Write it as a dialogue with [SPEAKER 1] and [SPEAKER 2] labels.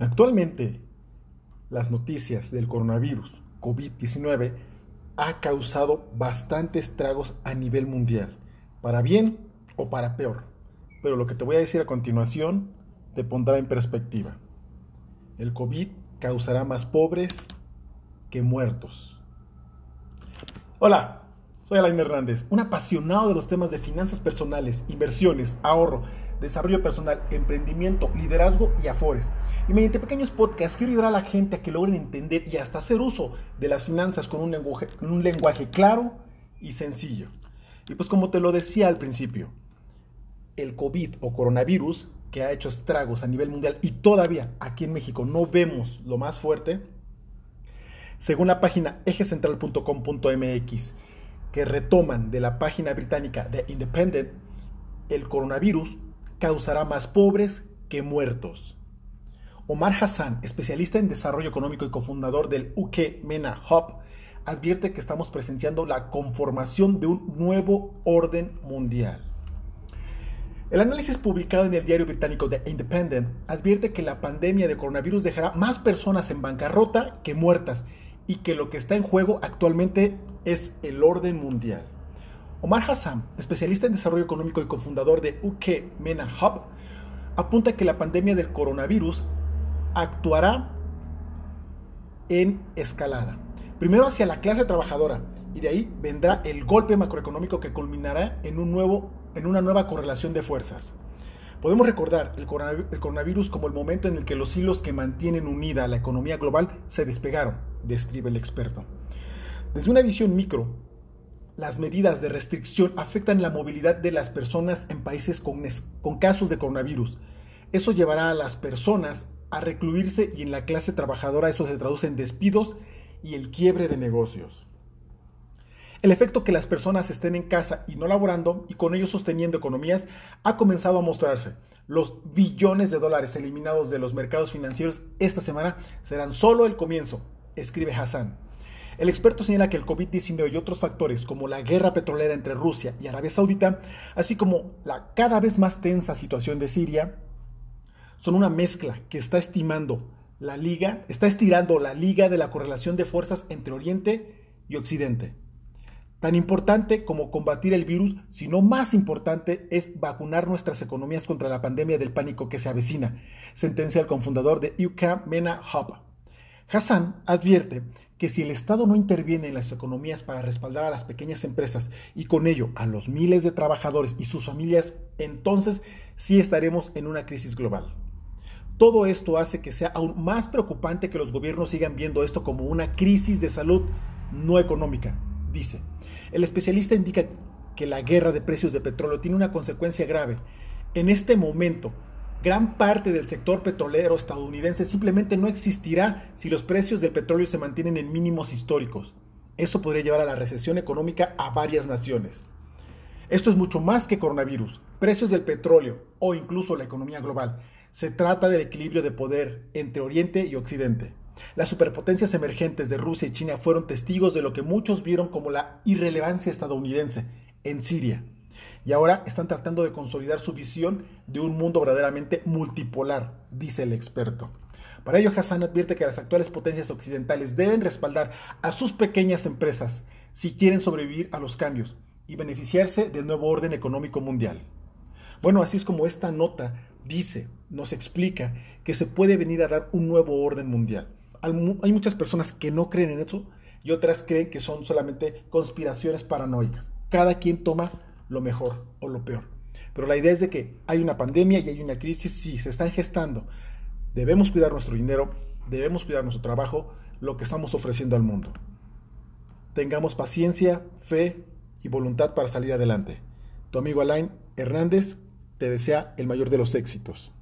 [SPEAKER 1] Actualmente, las noticias del coronavirus COVID-19 ha causado bastantes estragos a nivel mundial, para bien o para peor. Pero lo que te voy a decir a continuación te pondrá en perspectiva. El COVID causará más pobres que muertos. Hola, soy Alain Hernández, un apasionado de los temas de finanzas personales, inversiones, ahorro, desarrollo personal, emprendimiento, liderazgo y afores. Y mediante pequeños podcasts quiero ayudar a la gente a que logren entender y hasta hacer uso de las finanzas con un lenguaje, un lenguaje claro y sencillo. Y pues como te lo decía al principio, el COVID o coronavirus que ha hecho estragos a nivel mundial y todavía aquí en México no vemos lo más fuerte, según la página ejecentral.com.mx, que retoman de la página británica The Independent, el coronavirus causará más pobres que muertos. Omar Hassan, especialista en desarrollo económico y cofundador del UK MENA Hub, advierte que estamos presenciando la conformación de un nuevo orden mundial. El análisis publicado en el diario británico The Independent advierte que la pandemia de coronavirus dejará más personas en bancarrota que muertas y que lo que está en juego actualmente es el orden mundial. Omar Hassan, especialista en desarrollo económico y cofundador de UK MENA Hub, apunta que la pandemia del coronavirus actuará en escalada. Primero hacia la clase trabajadora y de ahí vendrá el golpe macroeconómico que culminará en, un nuevo, en una nueva correlación de fuerzas. Podemos recordar el coronavirus como el momento en el que los hilos que mantienen unida la economía global se despegaron, describe el experto. Desde una visión micro, las medidas de restricción afectan la movilidad de las personas en países con, casos de coronavirus. Eso llevará a las personas a recluirse y en la clase trabajadora eso se traduce en despidos y el quiebre de negocios. El efecto que las personas estén en casa y no laborando y con ello sosteniendo economías ha comenzado a mostrarse. Los billones de dólares eliminados de los mercados financieros esta semana serán solo el comienzo, escribe Hassan. El experto señala que el COVID-19 y otros factores como la guerra petrolera entre Rusia y Arabia Saudita, así como la cada vez más tensa situación de Siria, son una mezcla que está estimando la liga, está estirando la liga de la correlación de fuerzas entre Oriente y Occidente. Tan importante como combatir el virus, sino más importante es vacunar nuestras economías contra la pandemia del pánico que se avecina, sentencia el cofundador de UK MENA Hub. Hassan advierte que si el Estado no interviene en las economías para respaldar a las pequeñas empresas y con ello a los miles de trabajadores y sus familias, entonces sí estaremos en una crisis global. Todo esto hace que sea aún más preocupante que los gobiernos sigan viendo esto como una crisis de salud no económica, dice. El especialista indica que la guerra de precios de petróleo tiene una consecuencia grave. En este momento, Gran parte del sector petrolero estadounidense simplemente no existirá si los precios del petróleo se mantienen en mínimos históricos. Eso podría llevar a la recesión económica a varias naciones. Esto es mucho más que coronavirus, precios del petróleo o incluso la economía global. Se trata del equilibrio de poder entre Oriente y Occidente. Las superpotencias emergentes de Rusia y China fueron testigos de lo que muchos vieron como la irrelevancia estadounidense en Siria y ahora están tratando de consolidar su visión de un mundo verdaderamente multipolar, dice el experto. Para ello, Hassan advierte que las actuales potencias occidentales deben respaldar a sus pequeñas empresas si quieren sobrevivir a los cambios y beneficiarse del nuevo orden económico mundial. Bueno, así es como esta nota dice, nos explica que se puede venir a dar un nuevo orden mundial. Hay muchas personas que no creen en eso y otras creen que son solamente conspiraciones paranoicas. Cada quien toma lo mejor o lo peor. Pero la idea es de que hay una pandemia y hay una crisis, sí, se están gestando. Debemos cuidar nuestro dinero, debemos cuidar nuestro trabajo, lo que estamos ofreciendo al mundo. Tengamos paciencia, fe y voluntad para salir adelante. Tu amigo Alain Hernández te desea el mayor de los éxitos.